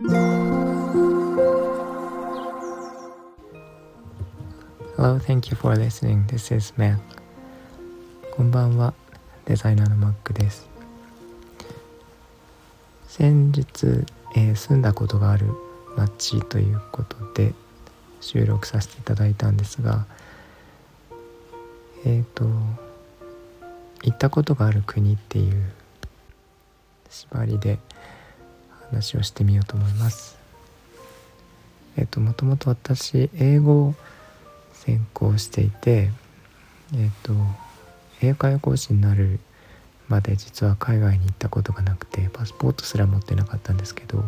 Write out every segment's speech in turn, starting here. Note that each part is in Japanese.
Hello, thank you for listening. This is Mac. こんばんは、デザイナーの Mac です。先日、えー、住んだことがある街ということで収録させていただいたんですが、えっ、ー、と、行ったことがある国っていう縛りで話をしてみようと思います。えっ、ともともと私英語を専攻していてえっ、と英会話講師になるまで実は海外に行ったことがなくてパスポートすら持ってなかったんですけど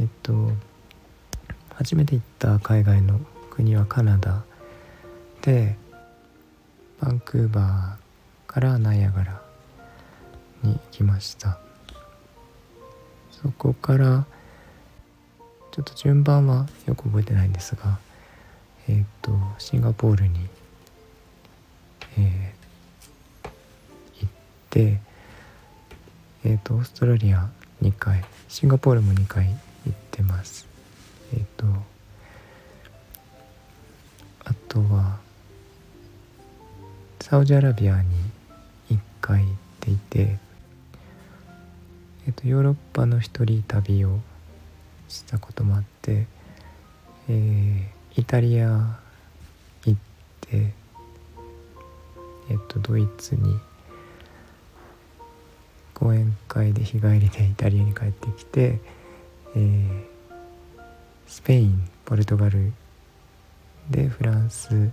えっと初めて行った海外の国はカナダでバンクーバーからナイアガラに行きましたそこからちょっと順番はよく覚えてないんですがえっ、ー、とシンガポールに、えー、行ってえっ、ー、とオーストラリア2回シンガポールも2回行ってます。えっ、とあとはサウジアラビアに1回行っていて、とヨーロッパの一人旅をしたこともあって、えー、イタリア行ってえっとドイツに講演会で日帰りでイタリアに帰ってきて、えー、スペインポルトガルでフランス、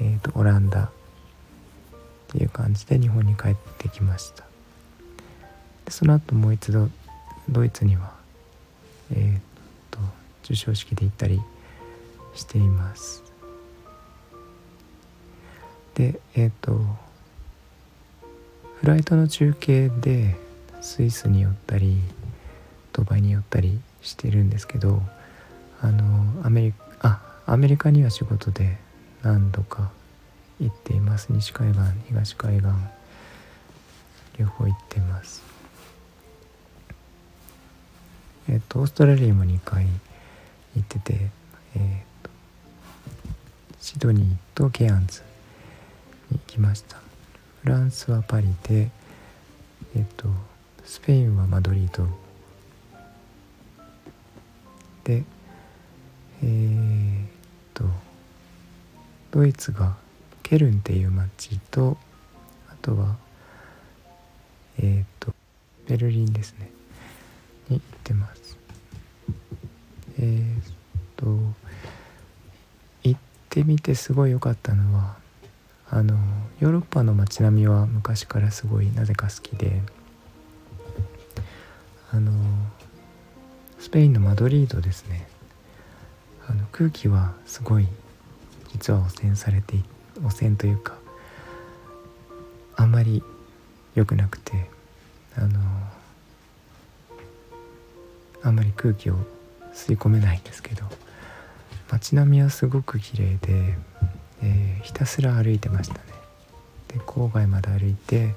えーと、オランダっていう感じで日本に帰ってきました。その後もう一度ドイツにはえー、っと授賞式で行ったりしています。でえー、っとフライトの中継でスイスに寄ったりドバイに寄ったりしてるんですけどあのアメリカあアメリカには仕事で何度か行っています。西海岸東海岸両方行ってます。えっ、とオーストラリアも2回行っててえっ、とシドニーとケアンズに行きました。フランスはパリでえっ、とスペインはマドリード。でえー、っとドイツがケルンっていう町とあとはえー、っとベルリンですね。に行ってます。えー、っと行ってみてすごい良かったのはあのヨーロッパの街並みは昔からすごいなぜか好きであのスペインのマドリードですね。あの空気はすごい実は汚染されて汚染というかあんまり良くなくてあのあんまり空気を吸い込めないんですけど街並みはすごく綺麗で、えー、ひたすら歩いてましたね。で郊外まで歩いて、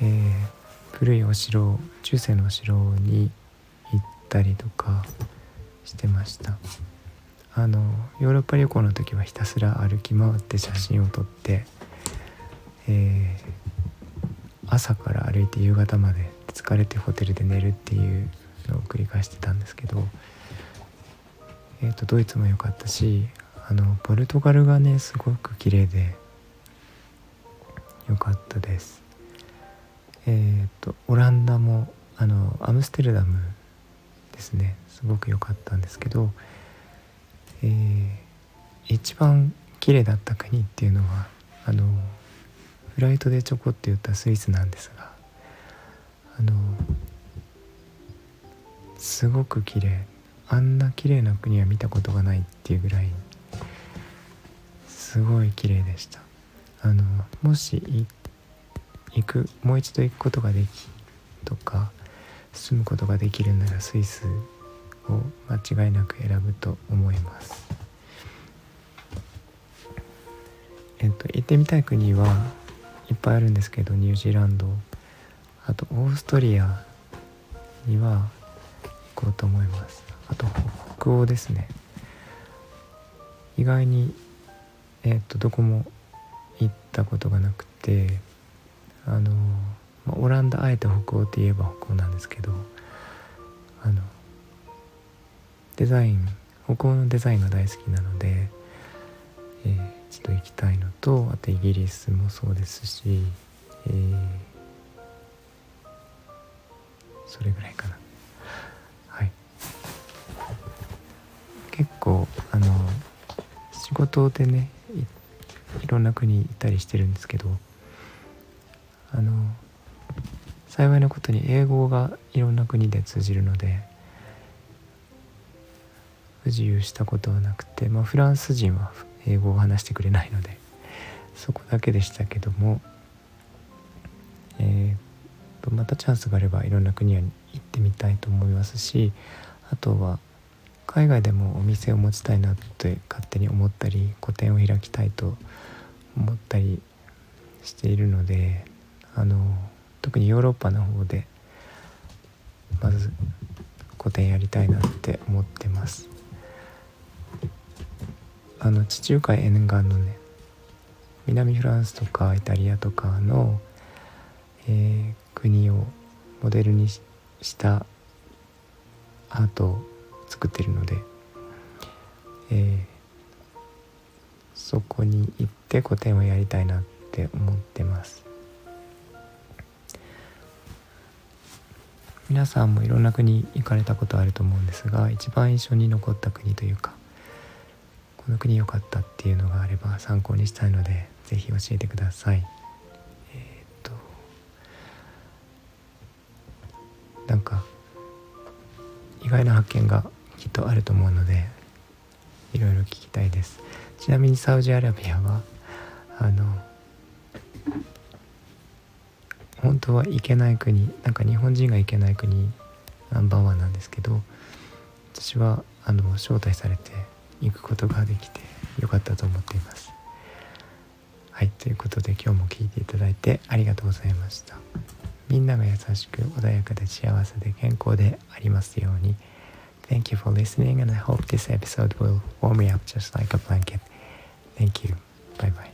えー、古いお城中世のお城に行ったりとかしてました。あのヨーロッパ旅行の時はひたすら歩き回って写真を撮って、えー、朝から歩いて夕方まで疲れてホテルで寝るっていうのを繰り返してたんですけど、えーと、ドイツも良かったしあのポルトガルがねすごく綺麗で良かったです。えっ、ー、とオランダもあのアムステルダムですねすごく良かったんですけど、えー、一番綺麗だった国っていうのはあのフライトでちょこって言ったスイスなんですがあのすごく綺麗。あんな綺麗な国は見たことがないっていうぐらいすごい綺麗でした。あのもし行くもう一度行くことができとか住むことができるならスイスを間違いなく選ぶと思います。えっと行ってみたい国はいっぱいあるんですけどニュージーランド。あとオーストリアにはこうと思います。あと北欧ですね。意外にえっ、とどこも行ったことがなくてあの、まあ、オランダあえて北欧って言えば北欧なんですけどあのデザイン北欧のデザインが大好きなので、えー、ちょっと行きたいのとあとイギリスもそうですし、えー、それぐらいかなはい結構あの仕事でねいろんな国行ったりしてるんですけどあの幸いなことに英語がいろんな国で通じるので不自由したことはなくて、まあ、フランス人は英語を話してくれないのでそこだけでしたけども、えー、とまたチャンスがあればいろんな国は行ってみたいと思いますしあとは海外でもお店を持ちたいなって勝手に思ったり個展を開きたいと思ったりしているのであの特にヨーロッパの方でまず個展やりたいなって思ってます。あの地中海沿岸のね南フランスとかイタリアとかの、えー、国をモデルにしたアート作ってるので、えー、そこに行って個展をやりたいなって思ってます。皆さんもいろんな国行かれたことあると思うんですが一番印象に残った国というかこの国良かったっていうのがあれば参考にしたいので是非教えてください。えー、っとなんか意外な発見がきっとあると思うのでいろいろ聞きたいです。ちなみにサウジアラビアはあの本当は行けない国なんか日本人が行けない国ナンバーワンなんですけど私はあの招待されて行くことができてよかったと思っています。はいということで今日も聞いていただいてありがとうございました。みんなが優しく穏やかで幸せで健康でありますように。Thank you for listening, and I hope this episode will warm me up just like a blanket. Thank you. Bye bye.